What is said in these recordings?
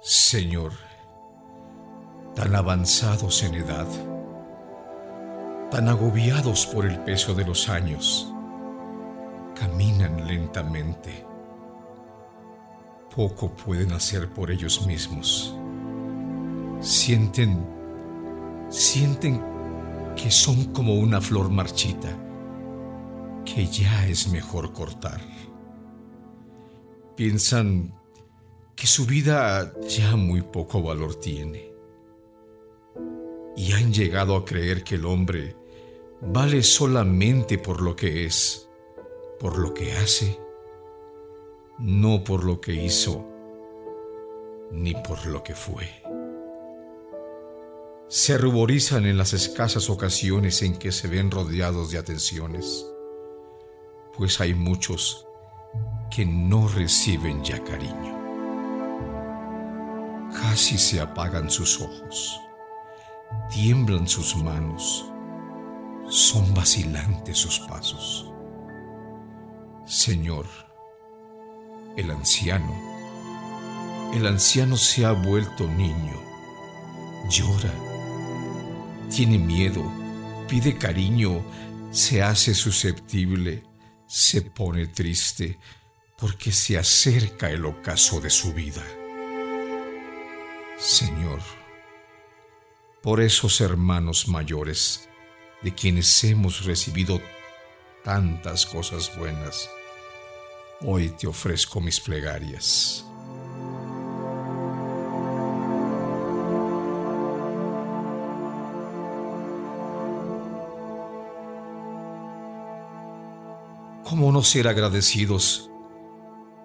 Señor, tan avanzados en edad, tan agobiados por el peso de los años, caminan lentamente. Poco pueden hacer por ellos mismos. Sienten, sienten que son como una flor marchita que ya es mejor cortar. Piensan que su vida ya muy poco valor tiene. Y han llegado a creer que el hombre vale solamente por lo que es, por lo que hace, no por lo que hizo, ni por lo que fue. Se ruborizan en las escasas ocasiones en que se ven rodeados de atenciones, pues hay muchos que no reciben ya cariño. Casi se apagan sus ojos, tiemblan sus manos, son vacilantes sus pasos. Señor, el anciano, el anciano se ha vuelto niño, llora, tiene miedo, pide cariño, se hace susceptible, se pone triste. Porque se acerca el ocaso de su vida. Señor, por esos hermanos mayores de quienes hemos recibido tantas cosas buenas, hoy te ofrezco mis plegarias. ¿Cómo no ser agradecidos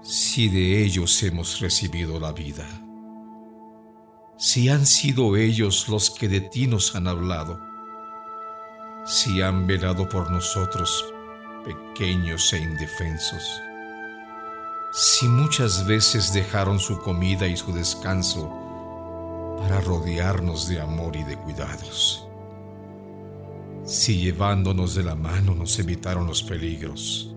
si de ellos hemos recibido la vida? Si han sido ellos los que de ti nos han hablado, si han velado por nosotros pequeños e indefensos, si muchas veces dejaron su comida y su descanso para rodearnos de amor y de cuidados, si llevándonos de la mano nos evitaron los peligros,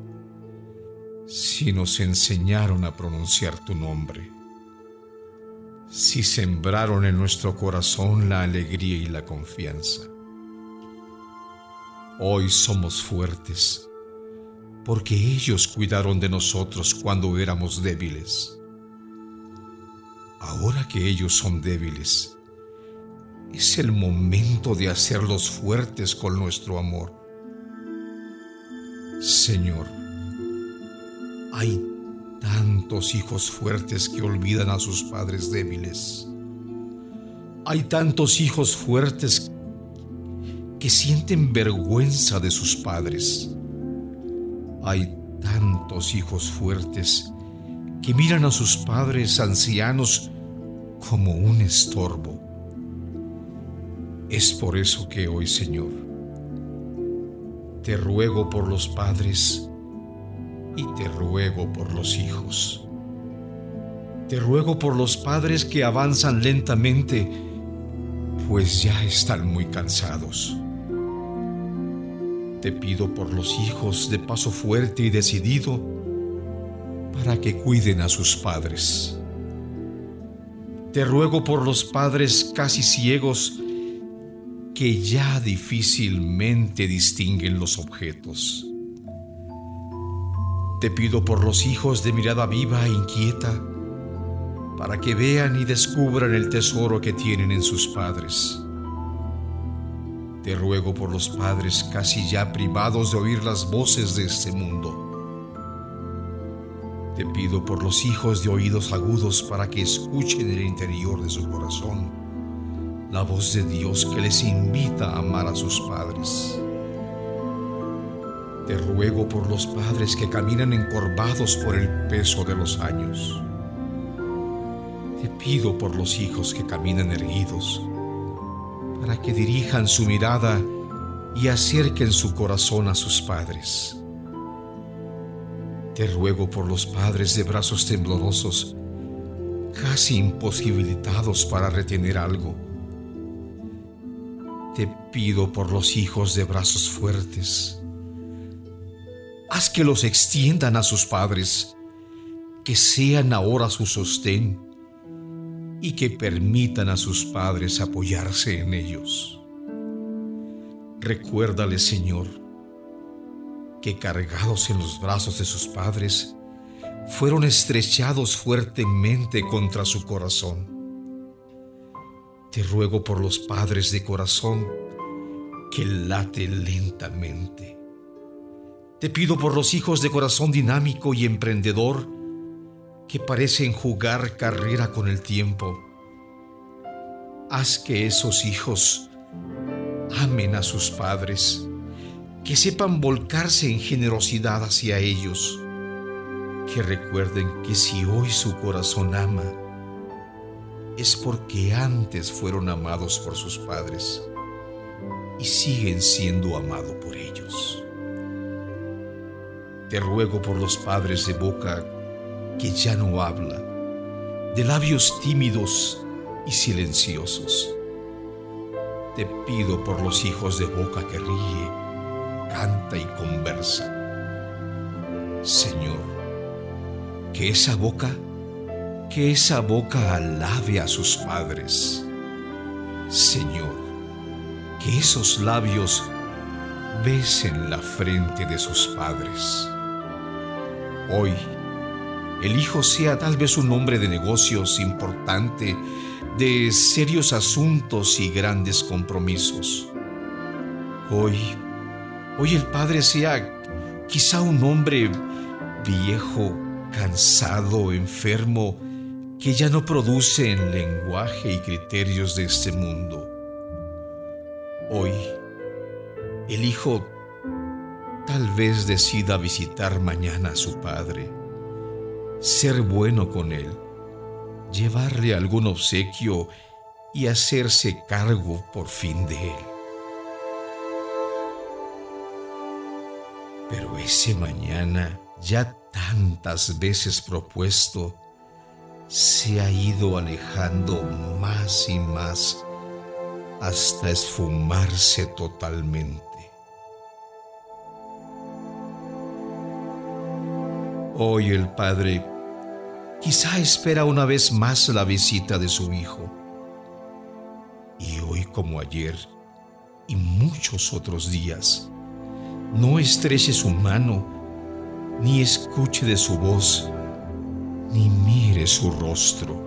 si nos enseñaron a pronunciar tu nombre, si sembraron en nuestro corazón la alegría y la confianza. Hoy somos fuertes porque ellos cuidaron de nosotros cuando éramos débiles. Ahora que ellos son débiles, es el momento de hacerlos fuertes con nuestro amor. Señor, hay tantos hijos fuertes que olvidan a sus padres débiles. Hay tantos hijos fuertes que sienten vergüenza de sus padres. Hay tantos hijos fuertes que miran a sus padres ancianos como un estorbo. Es por eso que hoy, Señor, te ruego por los padres y te ruego por los hijos. Te ruego por los padres que avanzan lentamente, pues ya están muy cansados. Te pido por los hijos de paso fuerte y decidido para que cuiden a sus padres. Te ruego por los padres casi ciegos que ya difícilmente distinguen los objetos. Te pido por los hijos de mirada viva e inquieta, para que vean y descubran el tesoro que tienen en sus padres. Te ruego por los padres casi ya privados de oír las voces de este mundo. Te pido por los hijos de oídos agudos para que escuchen en el interior de su corazón la voz de Dios que les invita a amar a sus padres. Te ruego por los padres que caminan encorvados por el peso de los años. Te pido por los hijos que caminan erguidos, para que dirijan su mirada y acerquen su corazón a sus padres. Te ruego por los padres de brazos temblorosos, casi imposibilitados para retener algo. Te pido por los hijos de brazos fuertes, haz que los extiendan a sus padres, que sean ahora su sostén, y que permitan a sus padres apoyarse en ellos. Recuérdale, Señor, que cargados en los brazos de sus padres, fueron estrechados fuertemente contra su corazón. Te ruego por los padres de corazón que late lentamente. Te pido por los hijos de corazón dinámico y emprendedor que parecen jugar carrera con el tiempo. Haz que esos hijos amen a sus padres, que sepan volcarse en generosidad hacia ellos, que recuerden que si hoy su corazón ama, es porque antes fueron amados por sus padres y siguen siendo amados por ellos. Te ruego por los padres de boca que ya no habla, de labios tímidos y silenciosos. Te pido por los hijos de boca que ríe, canta y conversa. Señor, que esa boca, que esa boca alabe a sus padres. Señor, que esos labios besen la frente de sus padres. Hoy, el hijo sea tal vez un hombre de negocios importante, de serios asuntos y grandes compromisos. Hoy, hoy el padre sea quizá un hombre viejo, cansado, enfermo, que ya no produce en lenguaje y criterios de este mundo. Hoy, el hijo tal vez decida visitar mañana a su padre ser bueno con él, llevarle algún obsequio y hacerse cargo por fin de él. Pero ese mañana, ya tantas veces propuesto, se ha ido alejando más y más hasta esfumarse totalmente. Hoy el Padre quizá espera una vez más la visita de su Hijo. Y hoy como ayer y muchos otros días, no estreche su mano, ni escuche de su voz, ni mire su rostro.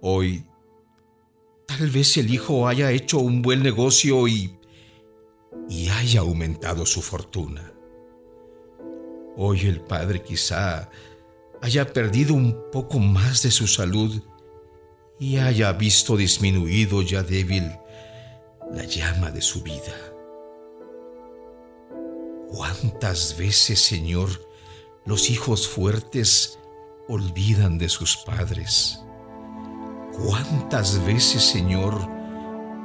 Hoy, tal vez el Hijo haya hecho un buen negocio y y haya aumentado su fortuna. Hoy el Padre quizá haya perdido un poco más de su salud y haya visto disminuido ya débil la llama de su vida. ¿Cuántas veces, Señor, los hijos fuertes olvidan de sus padres? ¿Cuántas veces, Señor,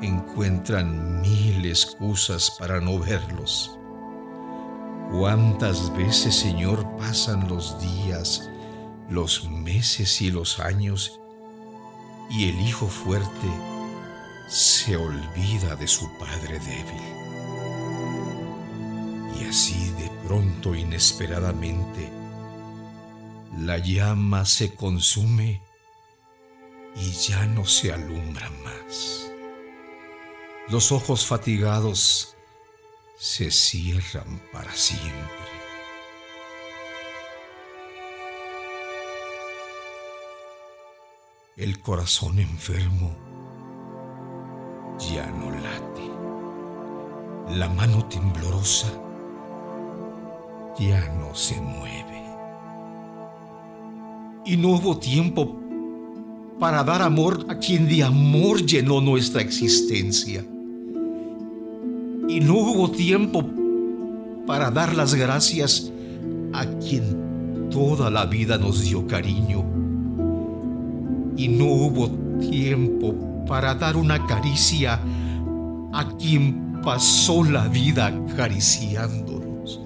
encuentran mil excusas para no verlos. ¿Cuántas veces, Señor, pasan los días, los meses y los años y el hijo fuerte se olvida de su padre débil? Y así de pronto, inesperadamente, la llama se consume y ya no se alumbra más. Los ojos fatigados se cierran para siempre. El corazón enfermo ya no late. La mano temblorosa ya no se mueve. Y no hubo tiempo para dar amor a quien de amor llenó nuestra existencia y no hubo tiempo para dar las gracias a quien toda la vida nos dio cariño. Y no hubo tiempo para dar una caricia a quien pasó la vida acariciándonos.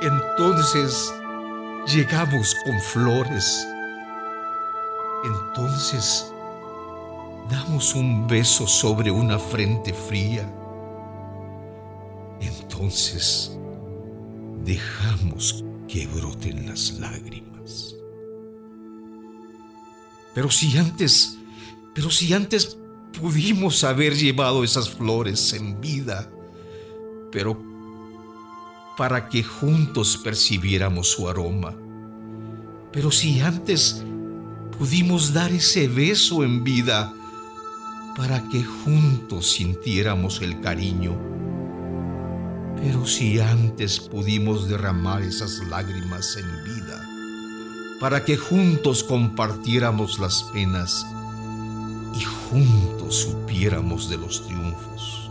Entonces llegamos con flores entonces damos un beso sobre una frente fría entonces dejamos que broten las lágrimas. Pero si antes, pero si antes pudimos haber llevado esas flores en vida, pero para que juntos percibiéramos su aroma. Pero si antes pudimos dar ese beso en vida, para que juntos sintiéramos el cariño. Pero si antes pudimos derramar esas lágrimas en vida, para que juntos compartiéramos las penas y juntos supiéramos de los triunfos.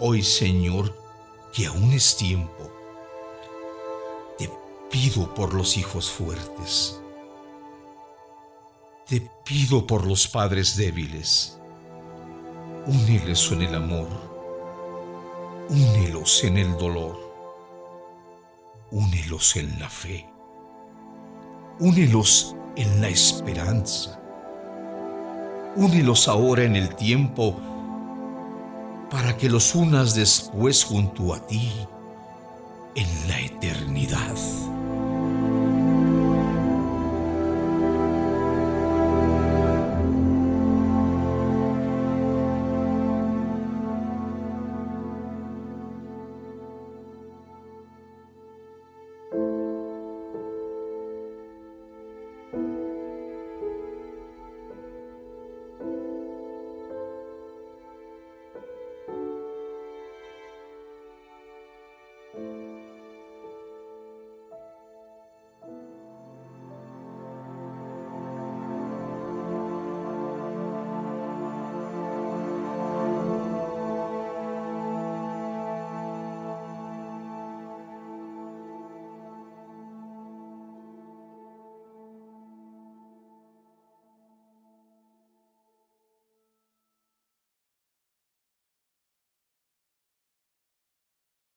Hoy, Señor, que aún es tiempo, te pido por los hijos fuertes. Te pido por los padres débiles. Únelos en el amor. Únelos en el dolor. Únelos en la fe. Únelos en la esperanza. Únelos ahora en el tiempo para que los unas después junto a ti en la eternidad.